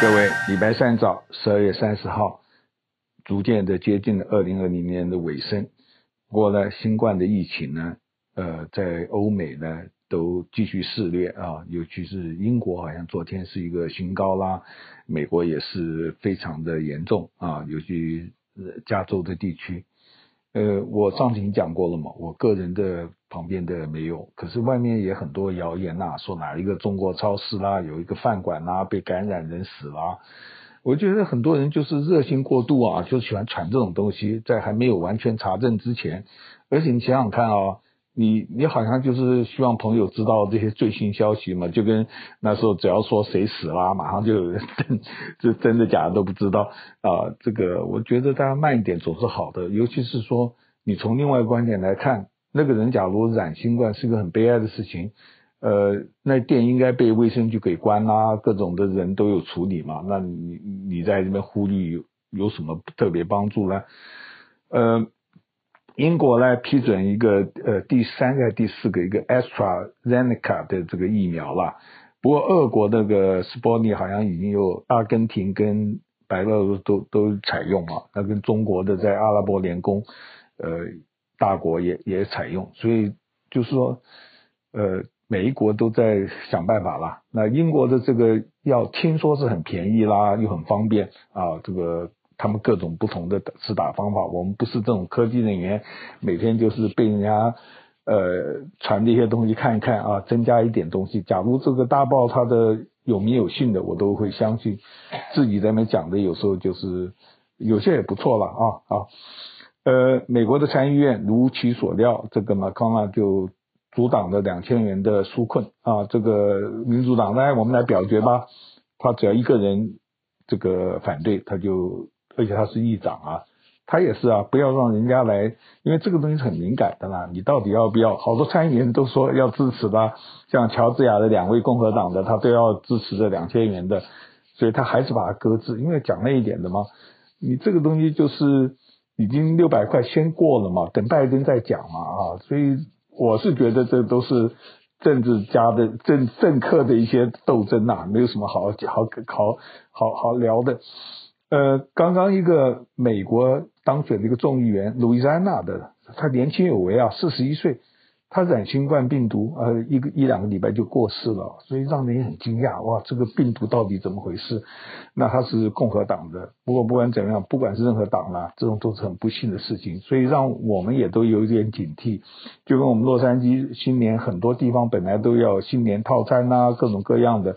各位，礼拜三早，十二月三十号，逐渐的接近了二零二零年的尾声。不过呢，新冠的疫情呢，呃，在欧美呢都继续肆虐啊，尤其是英国，好像昨天是一个新高啦。美国也是非常的严重啊，尤其加州的地区。呃，我上次已经讲过了嘛，我个人的旁边的没有，可是外面也很多谣言呐、说哪一个中国超市啦，有一个饭馆呐被感染人死了，我觉得很多人就是热心过度啊，就喜欢传这种东西，在还没有完全查证之前，而且你想想看啊。你你好像就是希望朋友知道这些最新消息嘛，就跟那时候只要说谁死了，马上就有 人这真的假的都不知道啊。这个我觉得大家慢一点总是好的，尤其是说你从另外观点来看，那个人假如染新冠是个很悲哀的事情，呃，那店应该被卫生局给关啦，各种的人都有处理嘛，那你你在这边呼吁有有什么特别帮助呢？呃。英国呢批准一个呃第三个第四个一个 AstraZeneca 的这个疫苗了，不过俄国那个斯波尼好像已经有阿根廷跟白俄罗斯都都采用了，那跟中国的在阿拉伯联工呃大国也也采用，所以就是说呃每一国都在想办法啦。那英国的这个药听说是很便宜啦，又很方便啊，这个。他们各种不同的施打方法，我们不是这种科技人员，每天就是被人家呃传这些东西看一看啊，增加一点东西。假如这个大报它的有名有姓的，我都会相信。自己在那边讲的有时候就是有些也不错了啊啊。呃，美国的参议院如其所料，这个马康纳就阻挡了两千元的纾困啊。这个民主党呢，我们来表决吧。他只要一个人这个反对，他就。而且他是议长啊，他也是啊，不要让人家来，因为这个东西是很敏感的啦。你到底要不要？好多参议员都说要支持的，像乔治亚的两位共和党的，他都要支持这两千元的，所以他还是把它搁置，因为讲那一点的嘛。你这个东西就是已经六百块先过了嘛，等拜登再讲嘛啊。所以我是觉得这都是政治家的政政客的一些斗争呐、没有什么好好好好好聊的。呃，刚刚一个美国当选的一个众议员，路易斯安那的，他年轻有为啊，四十一岁，他染新冠病毒，呃，一个一两个礼拜就过世了，所以让人也很惊讶，哇，这个病毒到底怎么回事？那他是共和党的，不过不管怎么样，不管是任何党啦，这种都是很不幸的事情，所以让我们也都有一点警惕，就跟我们洛杉矶新年很多地方本来都要新年套餐呐，各种各样的。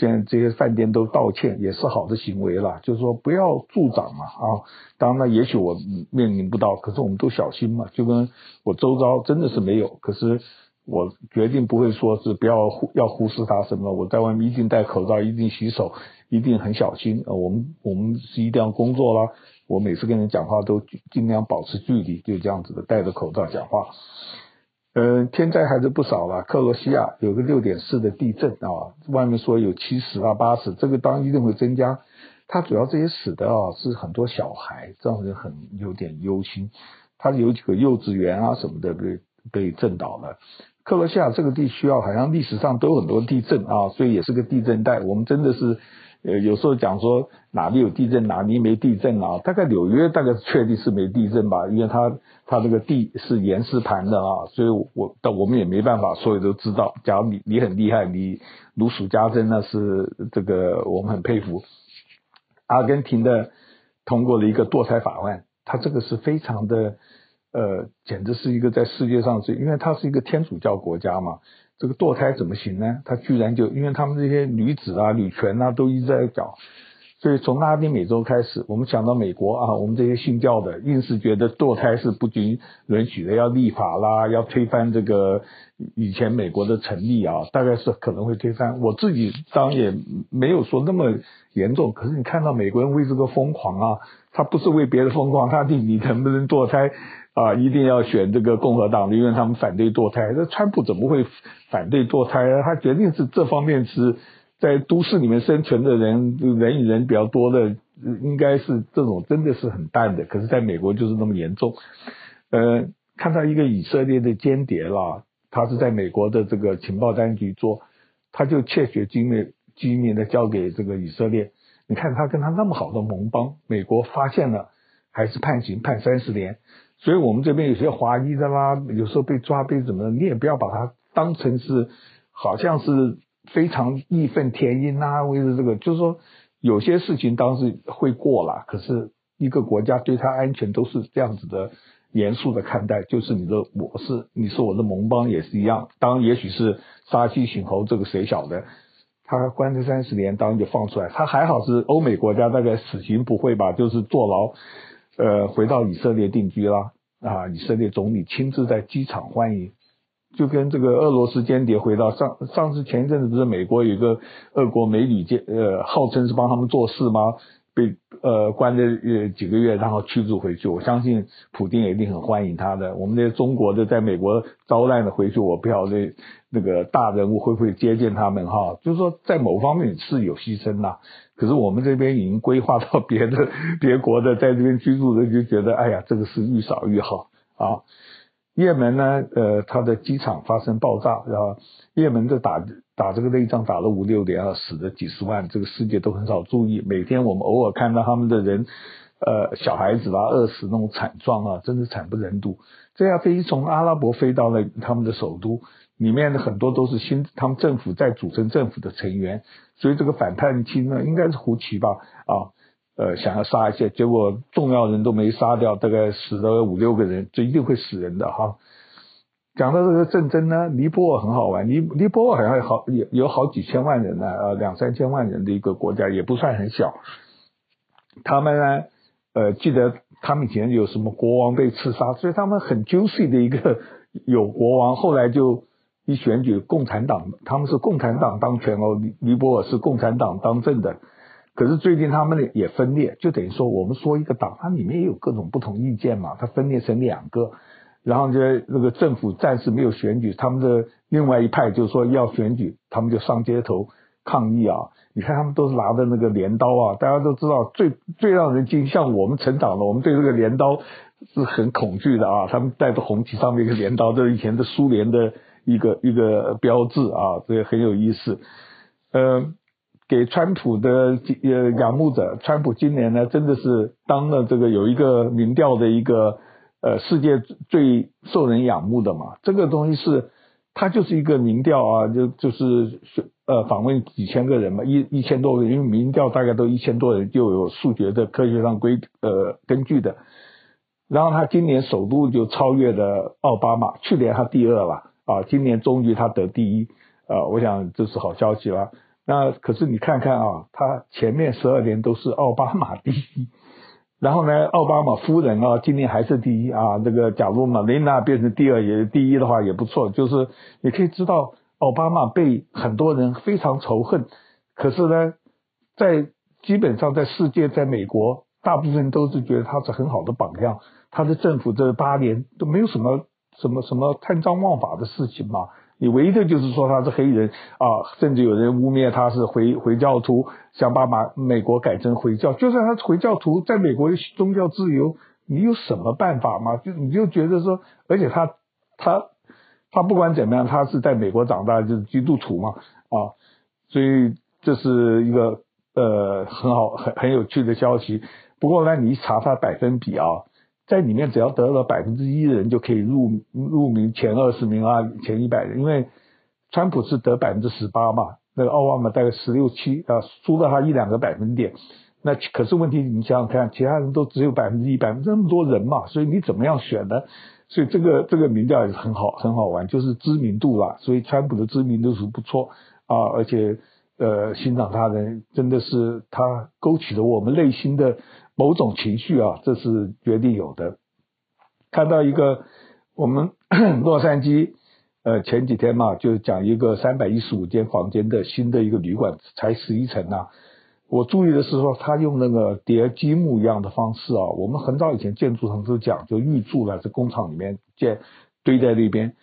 现在这些饭店都道歉，也是好的行为了。就是说不要助长嘛啊！当然，也许我面临不到，可是我们都小心嘛。就跟我周遭真的是没有，可是我决定不会说是不要忽要忽视它什么。我在外面一定戴口罩，一定洗手，一定很小心。呃，我们我们是一定要工作啦。我每次跟人讲话都尽量保持距离，就这样子的戴着口罩讲话。嗯，天灾还是不少了。克罗西亚有个六点四的地震啊，外面说有七十啊八十，这个当然一定会增加。它主要这些死的啊是很多小孩，让人很有点忧心。它有几个幼稚园啊什么的被被震倒了。克罗西亚这个地区啊，好像历史上都有很多地震啊，所以也是个地震带。我们真的是。呃，有时候讲说哪里有地震，哪里没地震啊？大概纽约大概确定是没地震吧，因为它它这个地是岩石盘的啊，所以我但我们也没办法，所有都知道。假如你你很厉害，你如数家珍，那是这个我们很佩服。阿根廷的通过了一个堕胎法案，它这个是非常的呃，简直是一个在世界上是，因为它是一个天主教国家嘛。这个堕胎怎么行呢？他居然就因为他们这些女子啊、女权啊都一直在搞，所以从拉丁美洲开始，我们想到美国啊，我们这些信教的硬是觉得堕胎是不均允许的，要立法啦，要推翻这个以前美国的成立啊，大概是可能会推翻。我自己当然也没有说那么严重，可是你看到美国人为这个疯狂啊，他不是为别的疯狂，他替你能不能堕胎。啊，一定要选这个共和党的，因为他们反对堕胎。那川普怎么会反对堕胎呢？他决定是这方面是在都市里面生存的人，人与人比较多的，应该是这种真的是很淡的。可是在美国就是那么严重。呃，看到一个以色列的间谍啦，他是在美国的这个情报当局做，他就窃取机密机密的交给这个以色列。你看他跟他那么好的盟邦，美国发现了还是判刑判三十年，所以我们这边有些华裔的啦，有时候被抓被怎么的，你也不要把它当成是好像是非常义愤填膺啊，为了这个，就是说有些事情当时会过了，可是一个国家对他安全都是这样子的。严肃的看待，就是你的，我是你是我的盟邦也是一样。当，也许是杀鸡儆猴，这个谁晓得？他关这三十年，当然就放出来。他还好是欧美国家，大概死刑不会吧？就是坐牢，呃，回到以色列定居啦。啊，以色列总理亲自在机场欢迎，就跟这个俄罗斯间谍回到上上次前一阵子不是美国有一个俄国美女间，呃，号称是帮他们做事吗？被呃关了呃几个月，然后驱逐回去。我相信普京也一定很欢迎他的。我们那些中国的在美国遭难的回去，我不晓得那个大人物会不会接见他们哈。就是说，在某方面是有牺牲呐。可是我们这边已经规划到别的别国的在这边居住的，就觉得哎呀，这个是愈少愈好啊。也门呢，呃，它的机场发生爆炸，然后也门的打打这个内战打了五六年啊，死了几十万，这个世界都很少注意。每天我们偶尔看到他们的人，呃，小孩子啊，饿死那种惨状啊，真是惨不忍睹。这架飞机从阿拉伯飞到了他们的首都，里面的很多都是新他们政府在组成政府的成员，所以这个反叛军呢，应该是胡奇吧，啊。呃，想要杀一些，结果重要人都没杀掉，大概死了五六个人，这一定会死人的哈。讲到这个战争呢，尼泊尔很好玩，尼尼泊尔好像好有有好几千万人呢，呃，两三千万人的一个国家，也不算很小。他们呢，呃，记得他们以前有什么国王被刺杀，所以他们很 juicy 的一个有国王，后来就一选举共产党，他们是共产党当权哦，尼尼泊尔是共产党当政的。可是最近他们也分裂，就等于说我们说一个党，它里面也有各种不同意见嘛，它分裂成两个，然后就那个政府暂时没有选举，他们的另外一派就说要选举，他们就上街头抗议啊！你看他们都是拿着那个镰刀啊，大家都知道最最让人惊，像我们成长的，我们对这个镰刀是很恐惧的啊！他们带着红旗上面一个镰刀，这是以前的苏联的一个一个标志啊，这个很有意思，嗯、给川普的呃仰慕者，川普今年呢真的是当了这个有一个民调的一个呃世界最受人仰慕的嘛，这个东西是他就是一个民调啊，就就是呃访问几千个人嘛，一一千多个人，因为民调大概都一千多人就有数学的科学上规呃根据的，然后他今年首度就超越了奥巴马，去年他第二了啊，今年终于他得第一啊，我想这是好消息了。那可是你看看啊，他前面十二年都是奥巴马第一，然后呢，奥巴马夫人啊，今年还是第一啊。这个假如马琳娜变成第二也第一的话也不错。就是你可以知道，奥巴马被很多人非常仇恨，可是呢，在基本上在世界，在美国，大部分都是觉得他是很好的榜样。他的政府这八年都没有什么什么什么贪赃枉法的事情嘛。你唯一的就是说他是黑人啊，甚至有人污蔑他是回回教徒，想把马美国改成回教。就算他是回教徒，在美国宗教自由，你有什么办法吗？就你就觉得说，而且他他他不管怎么样，他是在美国长大，就是基督徒嘛啊，所以这是一个呃很好很很有趣的消息。不过呢，你一查他百分比啊。在里面只要得了百分之一的人就可以入入名前二十名啊，前一百人，因为川普是得百分之十八嘛，那个奥巴马大概十六七啊，输了他一两个百分点。那可是问题，你想想看，其他人都只有百分之一，百分之那么多人嘛，所以你怎么样选呢？所以这个这个民调也是很好很好玩，就是知名度啦。所以川普的知名度是不错啊，而且呃欣赏他人真的是他勾起了我们内心的。某种情绪啊，这是绝对有的。看到一个我们 洛杉矶，呃，前几天嘛，就讲一个三百一十五间房间的新的一个旅馆，才十一层呐。我注意的是说，他用那个叠积木一样的方式啊。我们很早以前建筑上都讲，就预住了，在工厂里面建堆在那边，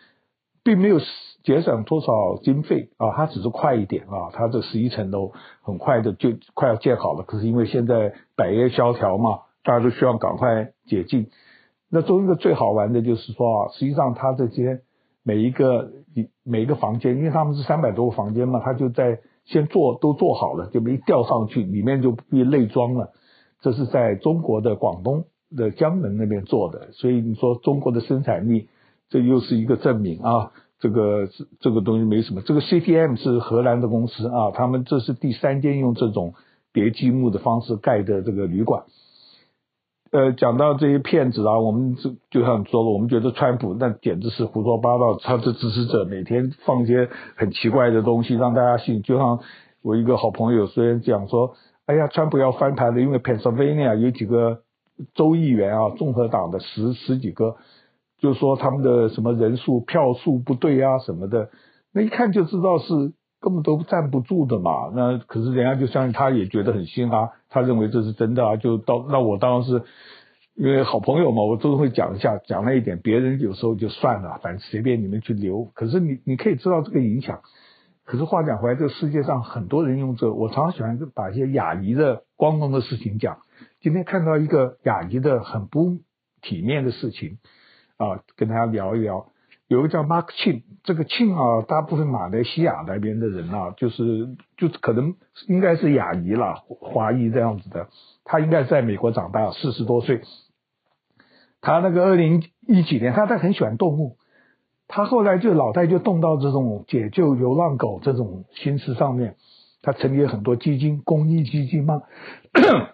并没有节省多少经费啊，它只是快一点啊，它这十一层楼很快的就快要建好了。可是因为现在百业萧条嘛，大家都需要赶快解禁。那中一个最好玩的就是说啊，实际上它这些每一个每一个房间，因为他们是三百多个房间嘛，它就在先做都做好了，就没吊上去，里面就被内装了。这是在中国的广东的江门那边做的，所以你说中国的生产力，这又是一个证明啊。这个这个东西没什么。这个 CTM 是荷兰的公司啊，他们这是第三间用这种叠积木的方式盖的这个旅馆。呃，讲到这些骗子啊，我们就就像说了，我们觉得川普那简直是胡说八道，他的支持者每天放些很奇怪的东西让大家信。就像我一个好朋友虽然讲说，哎呀，川普要翻盘了，因为 Pennsylvania 有几个州议员啊，共和党的十十几个，就是说他们的什么人数票数不对啊什么的，那一看就知道是。根本都站不住的嘛，那可是人家就相信，他也觉得很信啊，他认为这是真的啊，就到那我当然是因为好朋友嘛，我都会讲一下，讲了一点，别人有时候就算了，反正随便你们去留。可是你你可以知道这个影响。可是话讲回来，这个世界上很多人用这，我常常喜欢把一些亚裔的光荣的事情讲。今天看到一个亚裔的很不体面的事情啊，跟大家聊一聊。有个叫 Mark Chin，这个 Chin 啊，大部分马来西亚那边的人啊，就是就可能应该是亚裔啦，华裔这样子的。他应该在美国长大，四十多岁。他那个二零一几年，他他很喜欢动物，他后来就脑袋就动到这种解救流浪狗这种心思上面。他成立了很多基金，公益基金嘛，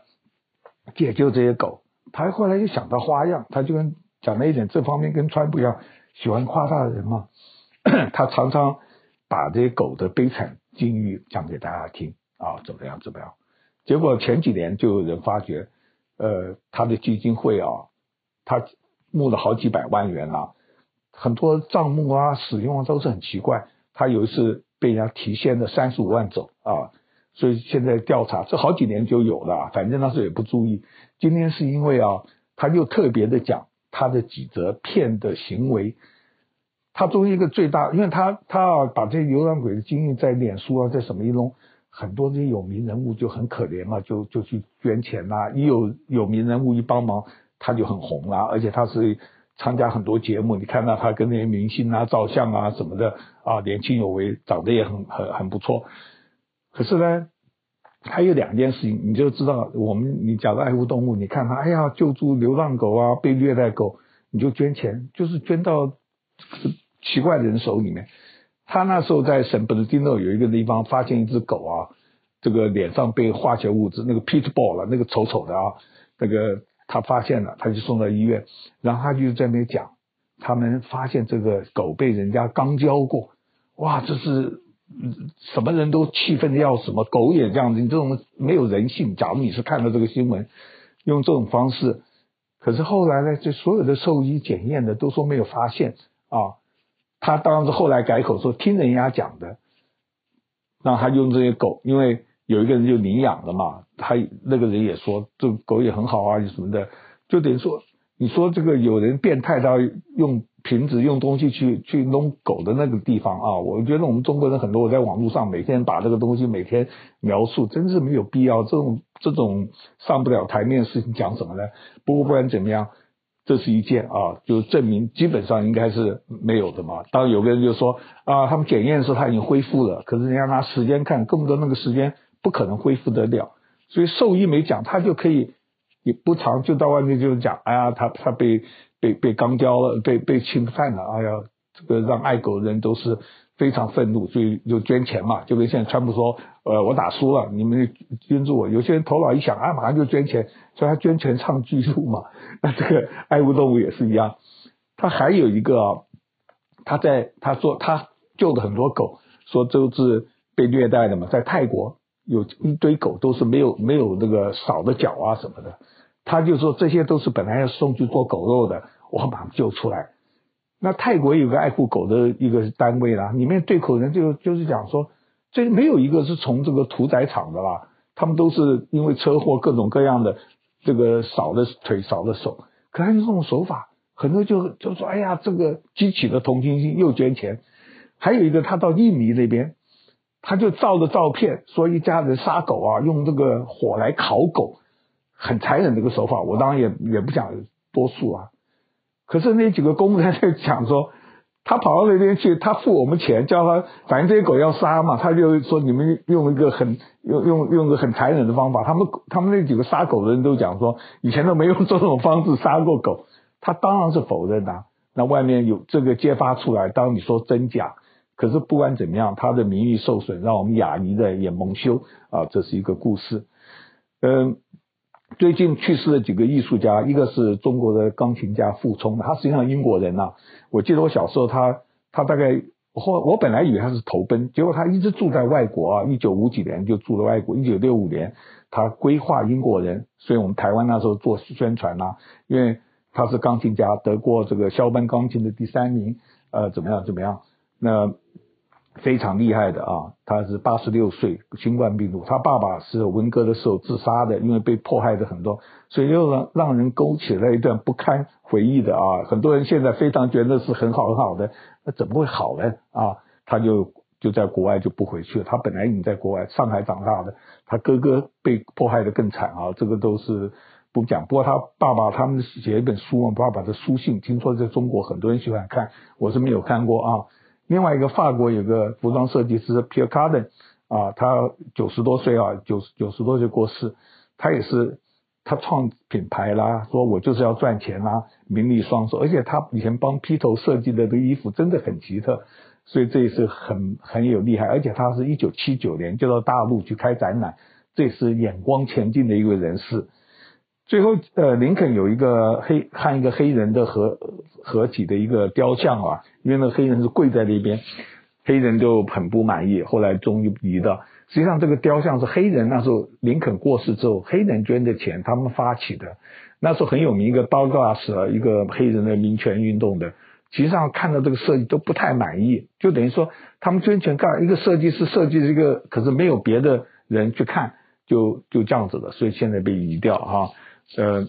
解救这些狗。他后来就想到花样，他就跟讲了一点，这方面跟川普一样。喜欢夸大的人嘛，他常常把这些狗的悲惨境遇讲给大家听啊，怎么样怎么样？结果前几年就有人发觉，呃，他的基金会啊，他募了好几百万元啊，很多账目啊、使用啊都是很奇怪。他有一次被人家提现了三十五万走啊，所以现在调查，这好几年就有了，反正那时候也不注意。今天是因为啊，他又特别的讲。他的几则骗的行为，他作为一个最大，因为他他啊把这些流浪鬼的经历在脸书啊，在什么一弄，很多这些有名人物就很可怜嘛，就就去捐钱啦、一有有名人物一帮忙，他就很红啦、而且他是参加很多节目，你看到他跟那些明星啊照相啊什么的啊，年轻有为，长得也很很很不错。可是呢？还有两件事情，你就知道，我们你假如爱护动物，你看他，哎呀，救助流浪狗啊，被虐待狗，你就捐钱，就是捐到奇怪的人手里面。他那时候在圣本德丁诺有一个地方发现一只狗啊，这个脸上被化学物质，那个 pitbull 了，那个丑丑的啊，那个他发现了，他就送到医院，然后他就在那讲，他们发现这个狗被人家肛交过，哇，这是。什么人都气愤的要死，什么狗也这样子，你这种没有人性。假如你是看到这个新闻，用这种方式，可是后来呢，这所有的兽医检验的都说没有发现啊。他当时后来改口说听人家讲的，让他用这些狗，因为有一个人就领养了嘛，他那个人也说这狗也很好啊，什么的，就等于说你说这个有人变态到用。瓶子用东西去去弄狗的那个地方啊，我觉得我们中国人很多，我在网络上每天把这个东西每天描述，真是没有必要。这种这种上不了台面的事情讲什么呢？不过不管怎么样，这是一件啊，就证明基本上应该是没有的嘛。当然有个人就说啊，他们检验的时候他已经恢复了，可是人家拿时间看，更多那个时间不可能恢复得了。所以兽医没讲，他就可以也不长就到外面就讲，哎呀，他他被。被被肛交了，被被侵犯了，哎呀，这个让爱狗的人都是非常愤怒，所以就捐钱嘛，就跟现在川普说，呃，我打输了，你们捐助我。有些人头脑一想，啊，马上就捐钱，所以他捐钱唱巨鹿嘛。那这个爱护动物也是一样，他还有一个，他在他说他救的很多狗，说都是被虐待的嘛，在泰国有一堆狗都是没有没有那个少的脚啊什么的。他就说这些都是本来要送去做狗肉的，我马上救出来。那泰国有个爱护狗的一个单位啦，里面对口人就就是讲说，这没有一个是从这个屠宰场的啦，他们都是因为车祸各种各样的这个少了腿少了手，可是这种手法，很多就就说，哎呀，这个激起了同情心，又捐钱。还有一个他到印尼那边，他就照着照片说一家人杀狗啊，用这个火来烤狗。很残忍的一个手法，我当然也也不想多数啊。可是那几个工人在讲说，他跑到那边去，他付我们钱，叫他反正这些狗要杀嘛，他就说你们用一个很用用用个很残忍的方法。他们他们那几个杀狗的人都讲说，以前都没用这种方式杀过狗。他当然是否认的。那外面有这个揭发出来，当你说真假，可是不管怎么样，他的名誉受损，让我们亚尼的也蒙羞啊，这是一个故事。嗯。最近去世的几个艺术家，一个是中国的钢琴家傅聪，他实际上英国人呐、我记得我小时候他，他大概后我本来以为他是投奔，结果他一直住在外国啊。一九五几年就住了外国，一九六五年他归化英国人，所以我们台湾那时候做宣传呐、因为他是钢琴家，得过这个肖邦钢琴的第三名，呃，怎么样怎么样？那。非常厉害的啊！他是八十六岁，新冠病毒。他爸爸是文革的时候自杀的，因为被迫害的很多，所以又让让人勾起了一段不堪回忆的啊！很多人现在非常觉得是很好很好的，那怎么会好呢？啊，他就就在国外就不回去了。他本来已经在国外上海长大的，他哥哥被迫害的更惨啊！这个都是不讲。不过他爸爸他们写一本书嘛，爸爸的书信，听说在中国很多人喜欢看，我是没有看过啊。另外一个法国有个服装设计师 Pierre Cardin 啊，他九十多岁啊，九十九十多岁过世，他也是他创品牌啦，说我就是要赚钱啦，名利双收，而且他以前帮披头设计的这衣服真的很奇特，所以这也是很很有厉害，而且他是一九七九年就到大陆去开展览，这是眼光前进的一位人士。最后，呃，林肯有一个黑和一个黑人的合合体的一个雕像啊，因为那黑人是跪在那边，黑人就很不满意，后来终于移的。实际上，这个雕像是黑人那时候林肯过世之后，黑人捐的钱，他们发起的。那时候很有名一个 Douglass 一个黑人的民权运动的，实际上看到这个设计都不太满意，就等于说他们捐钱干一个设计师设计这个，可是没有别的人去看，就就这样子的，所以现在被移掉哈。呃，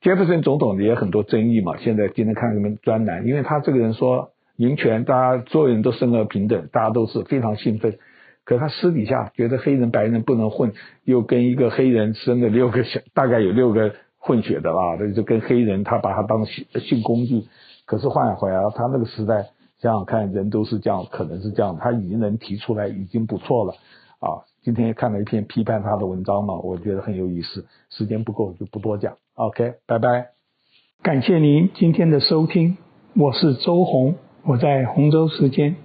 杰弗森总统也很多争议嘛。现在今天看什么专栏，因为他这个人说民权，大家所有人都生而平等，大家都是非常兴奋。可他私底下觉得黑人白人不能混，又跟一个黑人生了六个小，大概有六个混血的啦，那就跟黑人他把他当性性工具。可是换回来他那个时代想想看，人都是这样，可能是这样，他已经能提出来，已经不错了啊。今天看了一篇批判他的文章嘛，我觉得很有意思。时间不够就不多讲。OK，拜拜。感谢您今天的收听，我是周红，我在洪州时间。